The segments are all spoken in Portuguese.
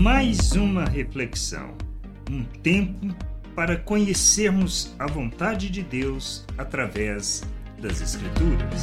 Mais uma reflexão, um tempo para conhecermos a vontade de Deus através das Escrituras.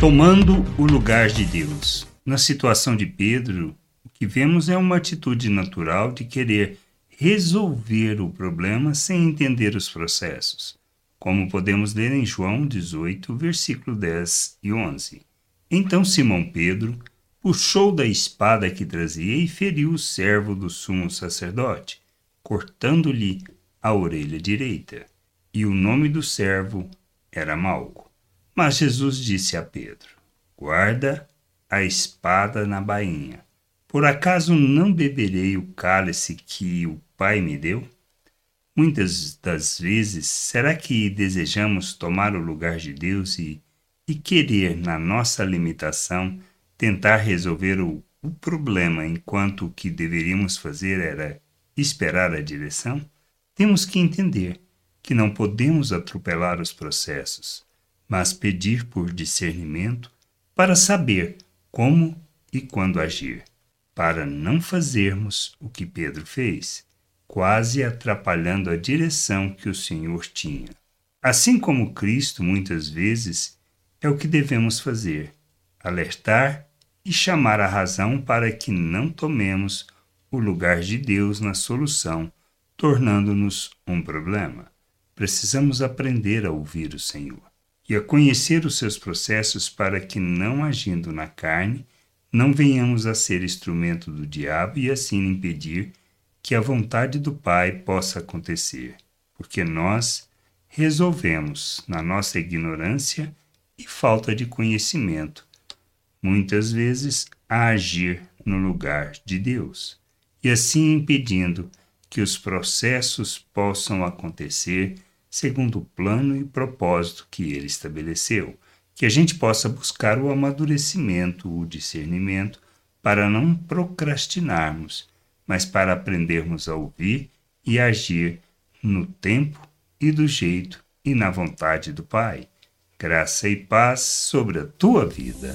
Tomando o lugar de Deus. Na situação de Pedro, o que vemos é uma atitude natural de querer resolver o problema sem entender os processos, como podemos ler em João 18, versículo 10 e 11. Então Simão Pedro puxou da espada que trazia e feriu o servo do sumo sacerdote, cortando-lhe a orelha direita. E o nome do servo era Malco. Mas Jesus disse a Pedro: Guarda a espada na bainha. Por acaso não beberei o cálice que o Pai me deu? Muitas das vezes, será que desejamos tomar o lugar de Deus e, e querer, na nossa limitação, tentar resolver o, o problema enquanto o que deveríamos fazer era esperar a direção? Temos que entender que não podemos atropelar os processos, mas pedir por discernimento para saber como e quando agir, para não fazermos o que Pedro fez, quase atrapalhando a direção que o Senhor tinha. Assim como Cristo muitas vezes é o que devemos fazer: alertar e chamar a razão para que não tomemos o lugar de Deus na solução, tornando-nos um problema. Precisamos aprender a ouvir o Senhor e a conhecer os seus processos para que, não agindo na carne, não venhamos a ser instrumento do diabo e assim impedir que a vontade do Pai possa acontecer, porque nós resolvemos, na nossa ignorância e falta de conhecimento, muitas vezes a agir no lugar de Deus, e assim impedindo que os processos possam acontecer segundo o plano e propósito que ele estabeleceu, que a gente possa buscar o amadurecimento, o discernimento, para não procrastinarmos, mas para aprendermos a ouvir e agir no tempo e do jeito e na vontade do Pai. Graça e paz sobre a tua vida.